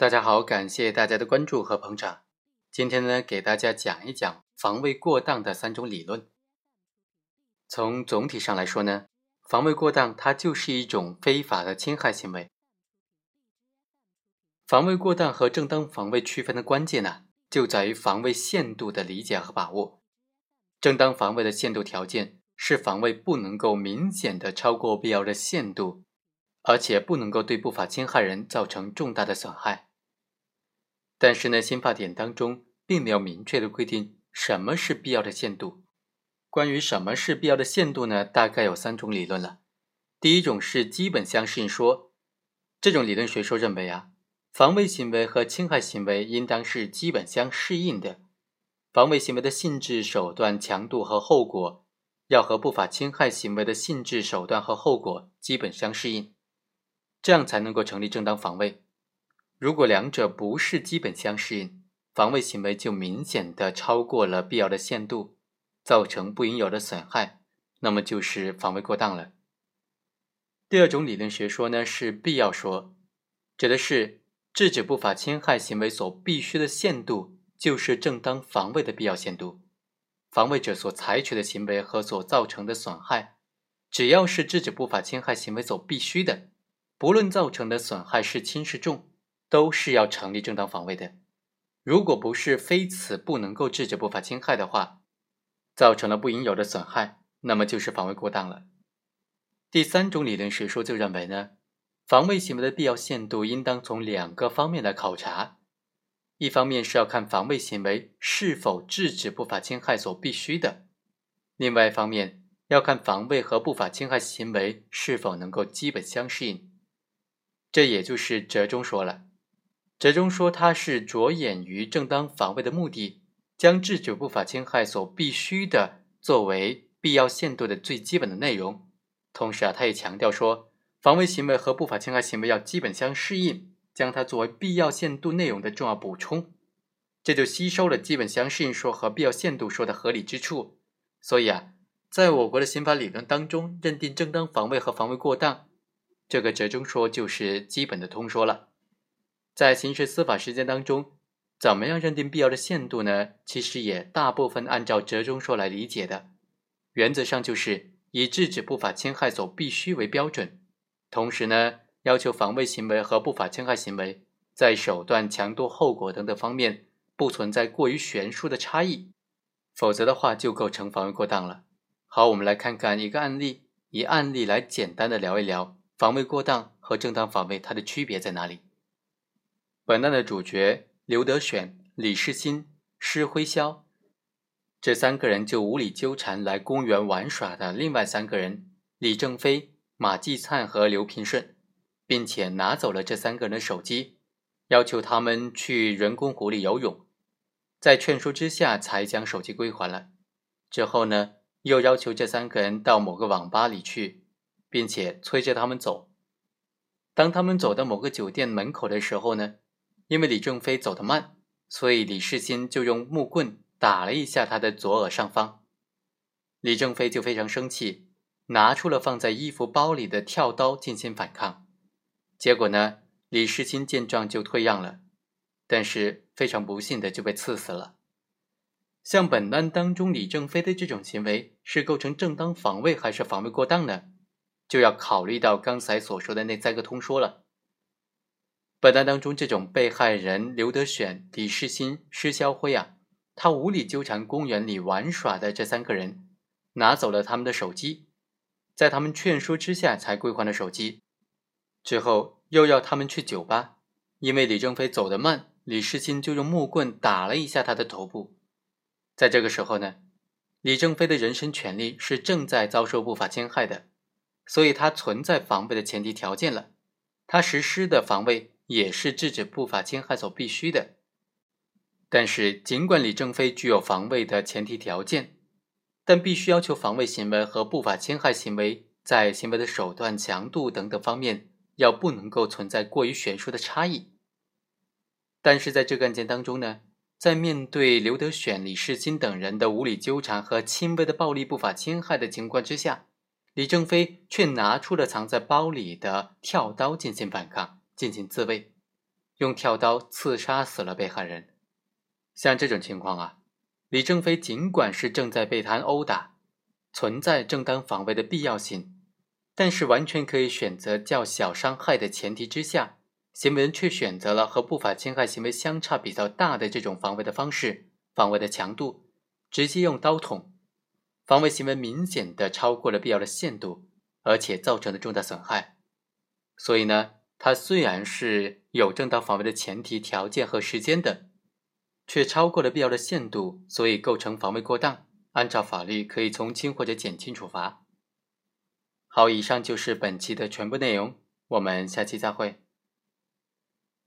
大家好，感谢大家的关注和捧场。今天呢，给大家讲一讲防卫过当的三种理论。从总体上来说呢，防卫过当它就是一种非法的侵害行为。防卫过当和正当防卫区分的关键呢，就在于防卫限度的理解和把握。正当防卫的限度条件是防卫不能够明显的超过必要的限度，而且不能够对不法侵害人造成重大的损害。但是呢，新法典当中并没有明确的规定什么是必要的限度。关于什么是必要的限度呢？大概有三种理论了。第一种是基本相适应说，这种理论学说认为啊，防卫行为和侵害行为应当是基本相适应的。防卫行为的性质、手段、强度和后果要和不法侵害行为的性质、手段和后果基本相适应，这样才能够成立正当防卫。如果两者不是基本相适应，防卫行为就明显的超过了必要的限度，造成不应有的损害，那么就是防卫过当了。第二种理论学说呢是必要说，指的是制止不法侵害行为所必须的限度就是正当防卫的必要限度。防卫者所采取的行为和所造成的损害，只要是制止不法侵害行为所必须的，不论造成的损害是轻是重。都是要成立正当防卫的。如果不是非此不能够制止不法侵害的话，造成了不应有的损害，那么就是防卫过当了。第三种理论学说就认为呢，防卫行为的必要限度应当从两个方面来考察：一方面是要看防卫行为是否制止不法侵害所必须的；另外一方面要看防卫和不法侵害行为是否能够基本相适应。这也就是折中说了。折中说，它是着眼于正当防卫的目的，将制止不法侵害所必须的作为必要限度的最基本的内容。同时啊，他也强调说，防卫行为和不法侵害行为要基本相适应，将它作为必要限度内容的重要补充。这就吸收了基本相适应说和必要限度说的合理之处。所以啊，在我国的刑法理论当中，认定正当防卫和防卫过当，这个折中说就是基本的通说了。在刑事司法实践当中，怎么样认定必要的限度呢？其实也大部分按照折中说来理解的，原则上就是以制止不法侵害所必须为标准，同时呢，要求防卫行为和不法侵害行为在手段、强度、后果等等方面不存在过于悬殊的差异，否则的话就构成防卫过当了。好，我们来看看一个案例，以案例来简单的聊一聊防卫过当和正当防卫它的区别在哪里。本案的主角刘德选、李世新、施辉霄这三个人就无理纠缠来公园玩耍的另外三个人李正飞、马继灿和刘平顺，并且拿走了这三个人的手机，要求他们去人工湖里游泳，在劝说之下才将手机归还了。之后呢，又要求这三个人到某个网吧里去，并且催着他们走。当他们走到某个酒店门口的时候呢？因为李正飞走得慢，所以李世新就用木棍打了一下他的左耳上方。李正飞就非常生气，拿出了放在衣服包里的跳刀进行反抗。结果呢，李世新见状就退让了，但是非常不幸的就被刺死了。像本案当中李正飞的这种行为是构成正当防卫还是防卫过当呢？就要考虑到刚才所说的那三个通说了。本案当中，这种被害人刘德选、李世新、施肖辉啊，他无理纠缠公园里玩耍的这三个人，拿走了他们的手机，在他们劝说之下才归还了手机。之后又要他们去酒吧，因为李正飞走得慢，李世新就用木棍打了一下他的头部。在这个时候呢，李正飞的人身权利是正在遭受不法侵害的，所以他存在防卫的前提条件了，他实施的防卫。也是制止不法侵害所必须的，但是尽管李正飞具有防卫的前提条件，但必须要求防卫行为和不法侵害行为在行为的手段、强度等等方面要不能够存在过于悬殊的差异。但是在这个案件当中呢，在面对刘德选、李世金等人的无理纠缠和轻微的暴力不法侵害的情况之下，李正飞却拿出了藏在包里的跳刀进行反抗。进行自卫，用跳刀刺杀死了被害人。像这种情况啊，李正飞尽管是正在被他殴打，存在正当防卫的必要性，但是完全可以选择较小伤害的前提之下，行为人却选择了和不法侵害行为相差比较大的这种防卫的方式，防卫的强度，直接用刀捅，防卫行为明显的超过了必要的限度，而且造成了重大损害。所以呢，它虽然是有正当防卫的前提条件和时间的。却超过了必要的限度，所以构成防卫过当。按照法律，可以从轻或者减轻处罚。好，以上就是本期的全部内容，我们下期再会。